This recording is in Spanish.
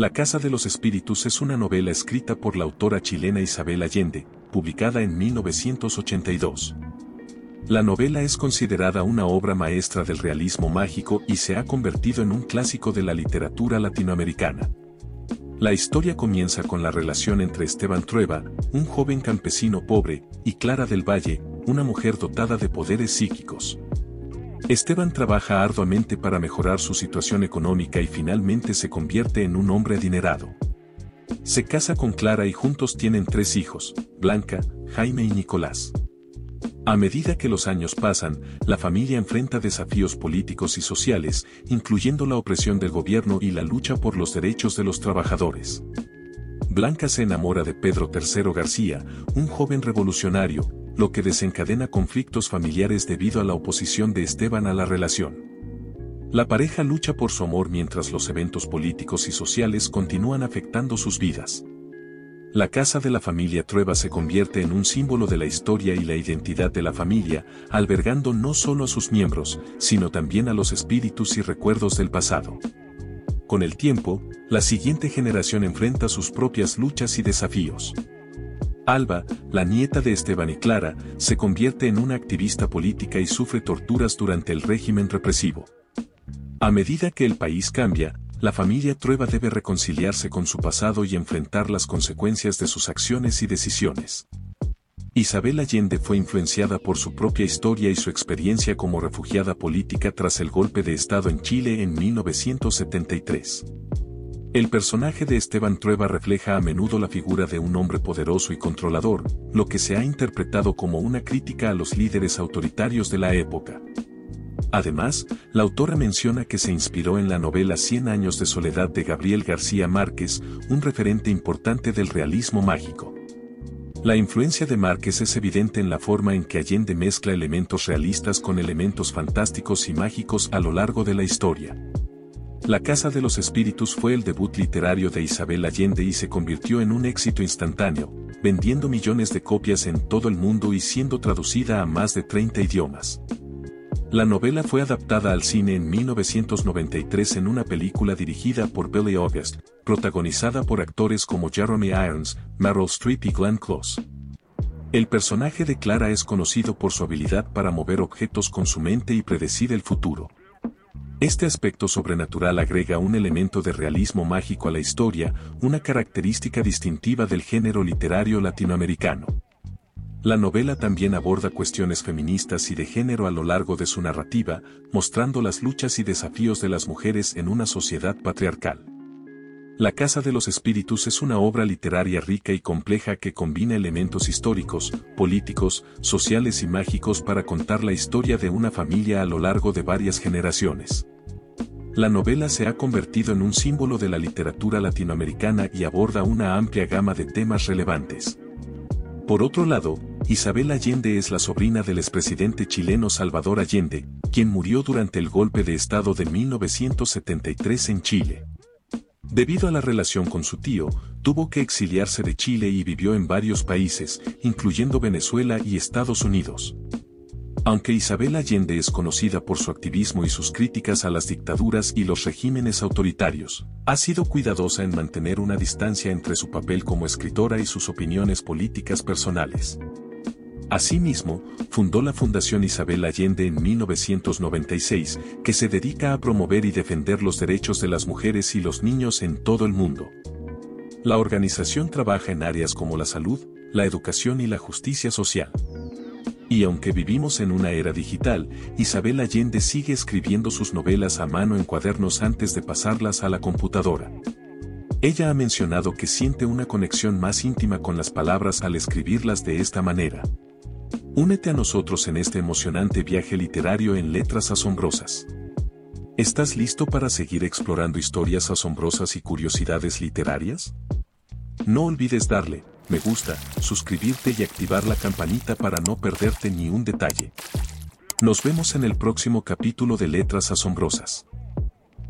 La Casa de los Espíritus es una novela escrita por la autora chilena Isabel Allende, publicada en 1982. La novela es considerada una obra maestra del realismo mágico y se ha convertido en un clásico de la literatura latinoamericana. La historia comienza con la relación entre Esteban Trueba, un joven campesino pobre, y Clara del Valle, una mujer dotada de poderes psíquicos. Esteban trabaja arduamente para mejorar su situación económica y finalmente se convierte en un hombre adinerado. Se casa con Clara y juntos tienen tres hijos, Blanca, Jaime y Nicolás. A medida que los años pasan, la familia enfrenta desafíos políticos y sociales, incluyendo la opresión del gobierno y la lucha por los derechos de los trabajadores. Blanca se enamora de Pedro III García, un joven revolucionario, lo que desencadena conflictos familiares debido a la oposición de Esteban a la relación. La pareja lucha por su amor mientras los eventos políticos y sociales continúan afectando sus vidas. La casa de la familia Trueba se convierte en un símbolo de la historia y la identidad de la familia, albergando no solo a sus miembros, sino también a los espíritus y recuerdos del pasado. Con el tiempo, la siguiente generación enfrenta sus propias luchas y desafíos. Alba, la nieta de Esteban y Clara, se convierte en una activista política y sufre torturas durante el régimen represivo. A medida que el país cambia, la familia Trueba debe reconciliarse con su pasado y enfrentar las consecuencias de sus acciones y decisiones. Isabel Allende fue influenciada por su propia historia y su experiencia como refugiada política tras el golpe de Estado en Chile en 1973. El personaje de Esteban Trueba refleja a menudo la figura de un hombre poderoso y controlador, lo que se ha interpretado como una crítica a los líderes autoritarios de la época. Además, la autora menciona que se inspiró en la novela Cien años de soledad de Gabriel García Márquez, un referente importante del realismo mágico. La influencia de Márquez es evidente en la forma en que Allende mezcla elementos realistas con elementos fantásticos y mágicos a lo largo de la historia. La Casa de los Espíritus fue el debut literario de Isabel Allende y se convirtió en un éxito instantáneo, vendiendo millones de copias en todo el mundo y siendo traducida a más de 30 idiomas. La novela fue adaptada al cine en 1993 en una película dirigida por Billy August, protagonizada por actores como Jeremy Irons, Meryl Streep y Glenn Close. El personaje de Clara es conocido por su habilidad para mover objetos con su mente y predecir el futuro. Este aspecto sobrenatural agrega un elemento de realismo mágico a la historia, una característica distintiva del género literario latinoamericano. La novela también aborda cuestiones feministas y de género a lo largo de su narrativa, mostrando las luchas y desafíos de las mujeres en una sociedad patriarcal. La Casa de los Espíritus es una obra literaria rica y compleja que combina elementos históricos, políticos, sociales y mágicos para contar la historia de una familia a lo largo de varias generaciones. La novela se ha convertido en un símbolo de la literatura latinoamericana y aborda una amplia gama de temas relevantes. Por otro lado, Isabel Allende es la sobrina del expresidente chileno Salvador Allende, quien murió durante el golpe de Estado de 1973 en Chile. Debido a la relación con su tío, tuvo que exiliarse de Chile y vivió en varios países, incluyendo Venezuela y Estados Unidos. Aunque Isabel Allende es conocida por su activismo y sus críticas a las dictaduras y los regímenes autoritarios, ha sido cuidadosa en mantener una distancia entre su papel como escritora y sus opiniones políticas personales. Asimismo, fundó la Fundación Isabel Allende en 1996, que se dedica a promover y defender los derechos de las mujeres y los niños en todo el mundo. La organización trabaja en áreas como la salud, la educación y la justicia social. Y aunque vivimos en una era digital, Isabel Allende sigue escribiendo sus novelas a mano en cuadernos antes de pasarlas a la computadora. Ella ha mencionado que siente una conexión más íntima con las palabras al escribirlas de esta manera. Únete a nosotros en este emocionante viaje literario en letras asombrosas. ¿Estás listo para seguir explorando historias asombrosas y curiosidades literarias? No olvides darle me gusta, suscribirte y activar la campanita para no perderte ni un detalle. Nos vemos en el próximo capítulo de Letras Asombrosas.